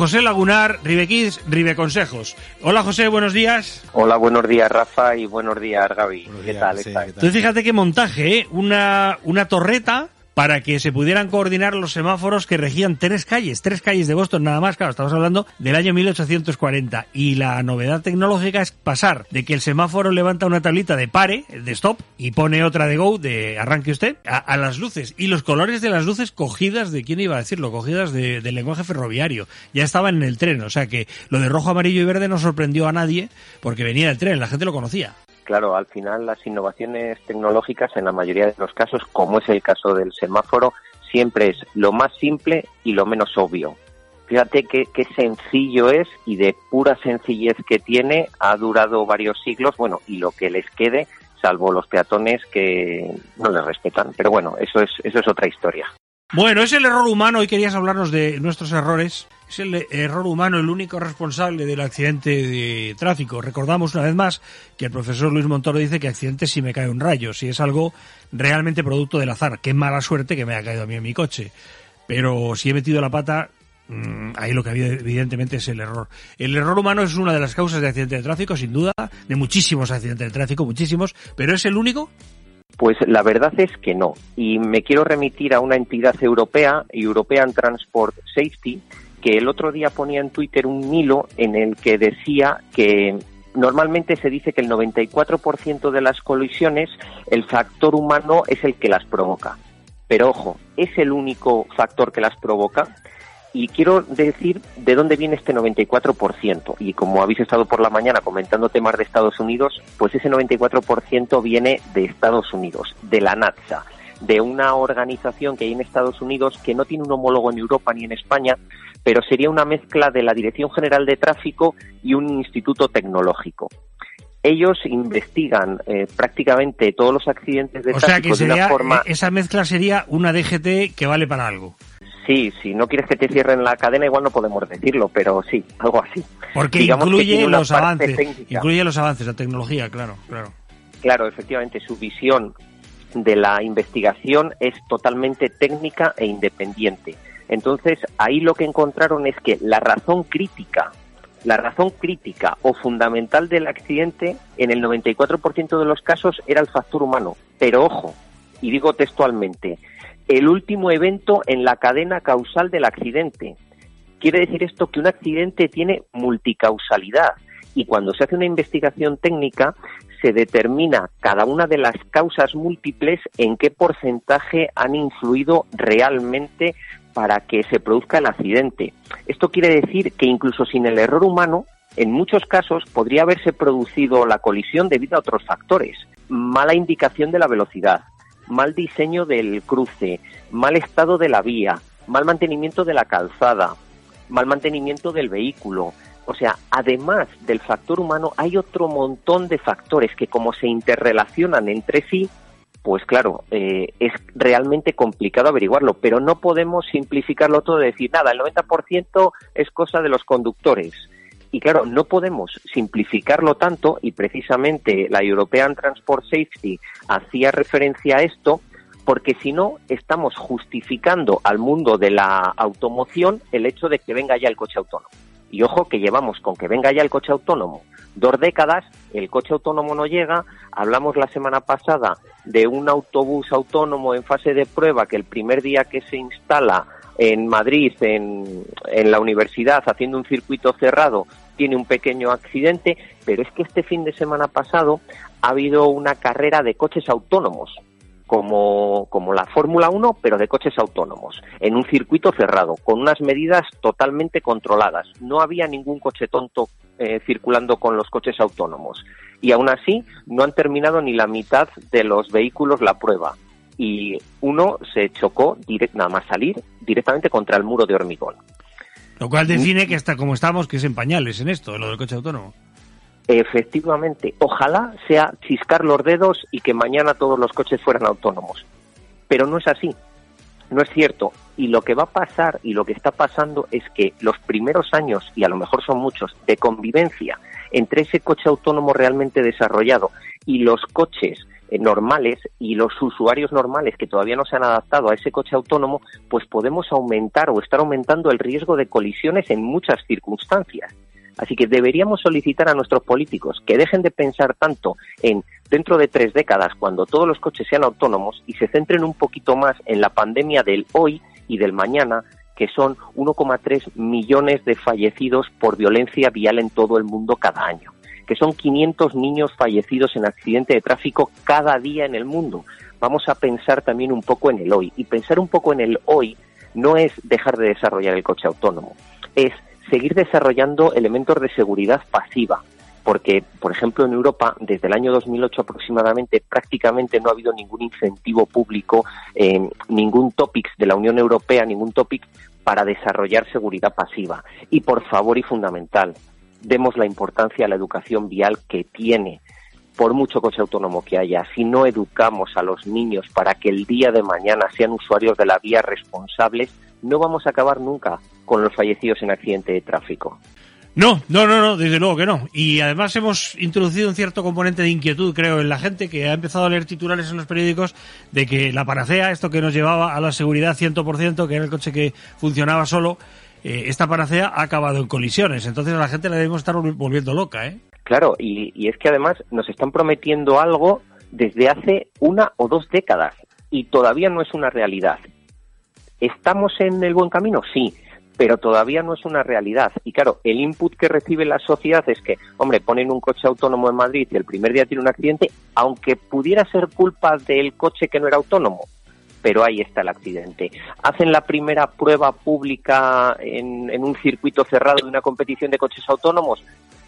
José Lagunar, Ribequiz, Ribeconsejos. Hola José, buenos días. Hola, buenos días Rafa y buenos días Gaby. ¿Qué, tal, sí, ¿Qué tal? Entonces fíjate qué montaje, ¿eh? Una, una torreta para que se pudieran coordinar los semáforos que regían tres calles, tres calles de Boston nada más, claro, estamos hablando del año 1840 y la novedad tecnológica es pasar de que el semáforo levanta una tablita de pare, de stop, y pone otra de go, de arranque usted, a, las luces. Y los colores de las luces cogidas de, ¿quién iba a decirlo? Cogidas de, del lenguaje ferroviario, ya estaban en el tren, o sea que lo de rojo, amarillo y verde no sorprendió a nadie porque venía del tren, la gente lo conocía claro, al final las innovaciones tecnológicas en la mayoría de los casos, como es el caso del semáforo, siempre es lo más simple y lo menos obvio. Fíjate qué, sencillo es y de pura sencillez que tiene, ha durado varios siglos, bueno, y lo que les quede, salvo los peatones que no les respetan. Pero bueno, eso es, eso es otra historia. Bueno, es el error humano y querías hablarnos de nuestros errores. Es el error humano el único responsable del accidente de tráfico. Recordamos una vez más que el profesor Luis Montoro dice que accidente si me cae un rayo, si es algo realmente producto del azar. Qué mala suerte que me haya caído a mí en mi coche. Pero si he metido la pata, mmm, ahí lo que había evidentemente es el error. El error humano es una de las causas de accidente de tráfico, sin duda, de muchísimos accidentes de tráfico, muchísimos, pero es el único. Pues la verdad es que no. Y me quiero remitir a una entidad europea, European Transport Safety, que el otro día ponía en Twitter un hilo en el que decía que normalmente se dice que el 94% de las colisiones el factor humano es el que las provoca. Pero ojo, ¿es el único factor que las provoca? Y quiero decir de dónde viene este 94%. Y como habéis estado por la mañana comentando temas de Estados Unidos, pues ese 94% viene de Estados Unidos, de la NATSA, de una organización que hay en Estados Unidos que no tiene un homólogo en Europa ni en España, pero sería una mezcla de la Dirección General de Tráfico y un instituto tecnológico. Ellos investigan eh, prácticamente todos los accidentes de o tráfico sea que sería, de una forma. Esa mezcla sería una DGT que vale para algo. Sí, si no quieres que te cierren la cadena, igual no podemos decirlo, pero sí, algo así. Porque Digamos incluye los avances, técnica. incluye los avances, la tecnología, claro, claro. Claro, efectivamente, su visión de la investigación es totalmente técnica e independiente. Entonces, ahí lo que encontraron es que la razón crítica, la razón crítica o fundamental del accidente en el 94% de los casos era el factor humano. Pero ojo, y digo textualmente, el último evento en la cadena causal del accidente. Quiere decir esto que un accidente tiene multicausalidad y cuando se hace una investigación técnica se determina cada una de las causas múltiples en qué porcentaje han influido realmente para que se produzca el accidente. Esto quiere decir que incluso sin el error humano, en muchos casos podría haberse producido la colisión debido a otros factores. Mala indicación de la velocidad, mal diseño del cruce, mal estado de la vía, mal mantenimiento de la calzada, mal mantenimiento del vehículo. O sea, además del factor humano, hay otro montón de factores que como se interrelacionan entre sí, pues claro, eh, es realmente complicado averiguarlo, pero no podemos simplificarlo todo y decir, nada, el 90% es cosa de los conductores. Y claro, no podemos simplificarlo tanto y precisamente la European Transport Safety hacía referencia a esto porque si no estamos justificando al mundo de la automoción el hecho de que venga ya el coche autónomo. Y ojo que llevamos con que venga ya el coche autónomo dos décadas, el coche autónomo no llega. Hablamos la semana pasada de un autobús autónomo en fase de prueba que el primer día que se instala en Madrid, en, en la universidad, haciendo un circuito cerrado, tiene un pequeño accidente, pero es que este fin de semana pasado ha habido una carrera de coches autónomos como, como la Fórmula 1, pero de coches autónomos, en un circuito cerrado, con unas medidas totalmente controladas. No había ningún coche tonto eh, circulando con los coches autónomos. Y aún así, no han terminado ni la mitad de los vehículos la prueba. Y uno se chocó, direct, nada más salir, directamente contra el muro de hormigón. Lo cual define que hasta como estamos, que es en pañales en esto, en lo del coche autónomo. Efectivamente, ojalá sea chiscar los dedos y que mañana todos los coches fueran autónomos. Pero no es así, no es cierto. Y lo que va a pasar y lo que está pasando es que los primeros años, y a lo mejor son muchos, de convivencia entre ese coche autónomo realmente desarrollado y los coches eh, normales y los usuarios normales que todavía no se han adaptado a ese coche autónomo, pues podemos aumentar o estar aumentando el riesgo de colisiones en muchas circunstancias. Así que deberíamos solicitar a nuestros políticos que dejen de pensar tanto en dentro de tres décadas, cuando todos los coches sean autónomos, y se centren un poquito más en la pandemia del hoy y del mañana, que son 1,3 millones de fallecidos por violencia vial en todo el mundo cada año, que son 500 niños fallecidos en accidente de tráfico cada día en el mundo. Vamos a pensar también un poco en el hoy. Y pensar un poco en el hoy no es dejar de desarrollar el coche autónomo, es seguir desarrollando elementos de seguridad pasiva, porque, por ejemplo, en Europa, desde el año 2008 aproximadamente, prácticamente no ha habido ningún incentivo público, eh, ningún topics de la Unión Europea, ningún topic para desarrollar seguridad pasiva. Y, por favor, y fundamental, demos la importancia a la educación vial que tiene. Por mucho coche autónomo que haya, si no educamos a los niños para que el día de mañana sean usuarios de la vía responsables, no vamos a acabar nunca con los fallecidos en accidente de tráfico. No, no, no, no, desde luego que no. Y además hemos introducido un cierto componente de inquietud, creo, en la gente que ha empezado a leer titulares en los periódicos de que la panacea, esto que nos llevaba a la seguridad 100%, que era el coche que funcionaba solo, eh, esta panacea ha acabado en colisiones. Entonces a la gente la debemos estar volviendo loca, ¿eh? Claro, y, y es que además nos están prometiendo algo desde hace una o dos décadas y todavía no es una realidad. ¿Estamos en el buen camino? Sí, pero todavía no es una realidad. Y claro, el input que recibe la sociedad es que, hombre, ponen un coche autónomo en Madrid y el primer día tiene un accidente, aunque pudiera ser culpa del coche que no era autónomo, pero ahí está el accidente. Hacen la primera prueba pública en, un circuito cerrado de una competición de coches autónomos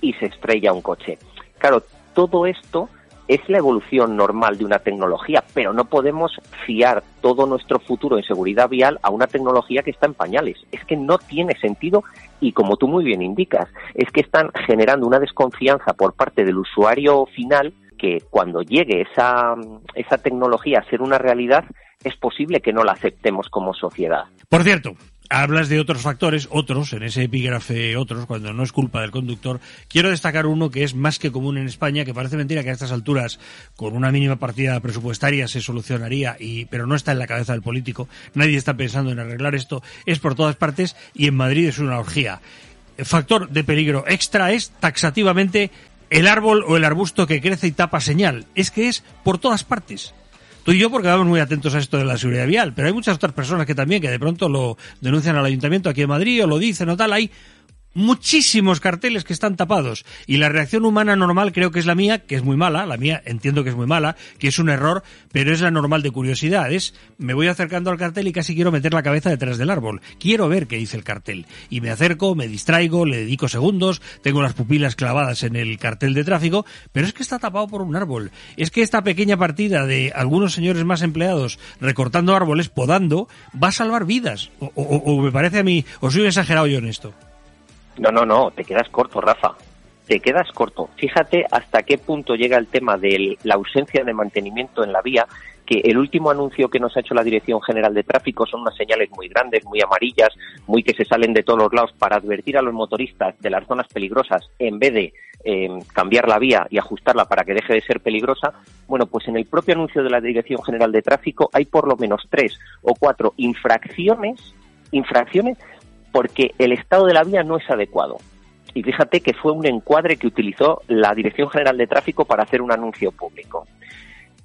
y se estrella un coche. Claro, todo esto es la evolución normal de una tecnología, pero no podemos fiar todo nuestro futuro en seguridad vial a una tecnología que está en pañales. Es que no tiene sentido y como tú muy bien indicas, es que están generando una desconfianza por parte del usuario final que cuando llegue esa, esa tecnología a ser una realidad es posible que no la aceptemos como sociedad. Por cierto, Hablas de otros factores, otros, en ese epígrafe otros, cuando no es culpa del conductor. Quiero destacar uno que es más que común en España, que parece mentira que a estas alturas, con una mínima partida presupuestaria, se solucionaría, y, pero no está en la cabeza del político. Nadie está pensando en arreglar esto. Es por todas partes y en Madrid es una orgía. El factor de peligro extra es taxativamente el árbol o el arbusto que crece y tapa señal. Es que es por todas partes. Tú y yo porque vamos muy atentos a esto de la seguridad vial, pero hay muchas otras personas que también que de pronto lo denuncian al ayuntamiento aquí en Madrid o lo dicen o tal. Hay muchísimos carteles que están tapados. Y la reacción humana normal creo que es la mía, que es muy mala, la mía entiendo que es muy mala, que es un error, pero es la normal de curiosidad, es me voy acercando al cartel y casi quiero meter la cabeza detrás del árbol, quiero ver qué dice el cartel. Y me acerco, me distraigo, le dedico segundos, tengo las pupilas clavadas en el cartel de tráfico, pero es que está tapado por un árbol, es que esta pequeña partida de algunos señores más empleados recortando árboles, podando, va a salvar vidas, o, o me parece a mí, o soy exagerado yo en esto. No, no, no, te quedas corto, Rafa. Te quedas corto. Fíjate hasta qué punto llega el tema de la ausencia de mantenimiento en la vía, que el último anuncio que nos ha hecho la Dirección General de Tráfico son unas señales muy grandes, muy amarillas, muy que se salen de todos los lados para advertir a los motoristas de las zonas peligrosas en vez de eh, cambiar la vía y ajustarla para que deje de ser peligrosa. Bueno, pues en el propio anuncio de la Dirección General de Tráfico hay por lo menos tres o cuatro infracciones, infracciones porque el estado de la vía no es adecuado. Y fíjate que fue un encuadre que utilizó la Dirección General de Tráfico para hacer un anuncio público.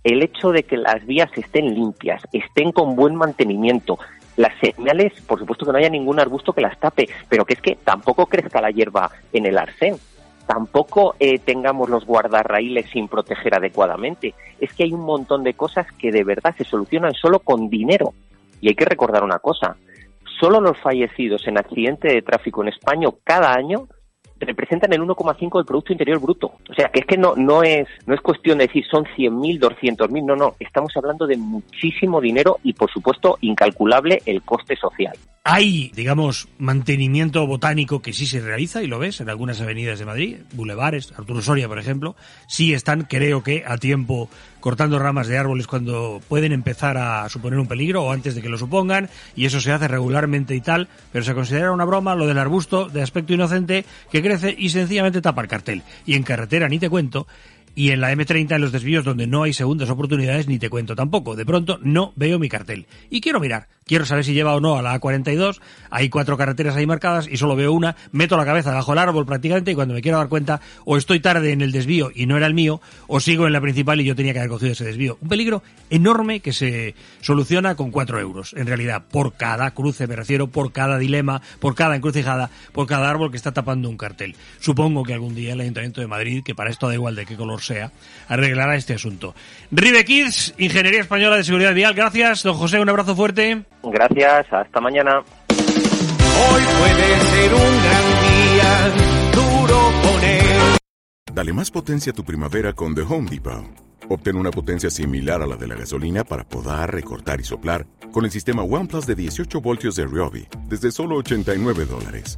El hecho de que las vías estén limpias, estén con buen mantenimiento, las señales, por supuesto que no haya ningún arbusto que las tape, pero que es que tampoco crezca la hierba en el arsén, tampoco eh, tengamos los guardarraíles sin proteger adecuadamente. Es que hay un montón de cosas que de verdad se solucionan solo con dinero. Y hay que recordar una cosa, solo los fallecidos en accidente de tráfico en España cada año representan el 1,5 del Producto Interior Bruto. O sea, que es que no, no, es, no es cuestión de decir son 100.000, 200.000, no, no, estamos hablando de muchísimo dinero y, por supuesto, incalculable el coste social. Hay, digamos, mantenimiento botánico que sí se realiza, y lo ves en algunas avenidas de Madrid, bulevares, Arturo Soria, por ejemplo, sí están, creo que, a tiempo cortando ramas de árboles cuando pueden empezar a suponer un peligro o antes de que lo supongan, y eso se hace regularmente y tal, pero se considera una broma lo del arbusto de aspecto inocente que crece y sencillamente tapa el cartel. Y en carretera ni te cuento, y en la M30 en los desvíos donde no hay segundas oportunidades ni te cuento tampoco. De pronto no veo mi cartel. Y quiero mirar. Quiero saber si lleva o no a la A42. Hay cuatro carreteras ahí marcadas y solo veo una. Meto la cabeza bajo el árbol prácticamente y cuando me quiero dar cuenta o estoy tarde en el desvío y no era el mío o sigo en la principal y yo tenía que haber cogido ese desvío. Un peligro enorme que se soluciona con cuatro euros. En realidad, por cada cruce, me refiero, por cada dilema, por cada encrucijada, por cada árbol que está tapando un cartel. Supongo que algún día el Ayuntamiento de Madrid, que para esto da igual de qué color sea, arreglará este asunto. Ribe Kids, Ingeniería Española de Seguridad Vial. Gracias, don José, un abrazo fuerte. Gracias, hasta mañana. Hoy puede ser un gran día, duro poner. Dale más potencia a tu primavera con The Home Depot. Obtén una potencia similar a la de la gasolina para podar, recortar y soplar con el sistema OnePlus de 18 voltios de Ryobi desde solo 89 dólares.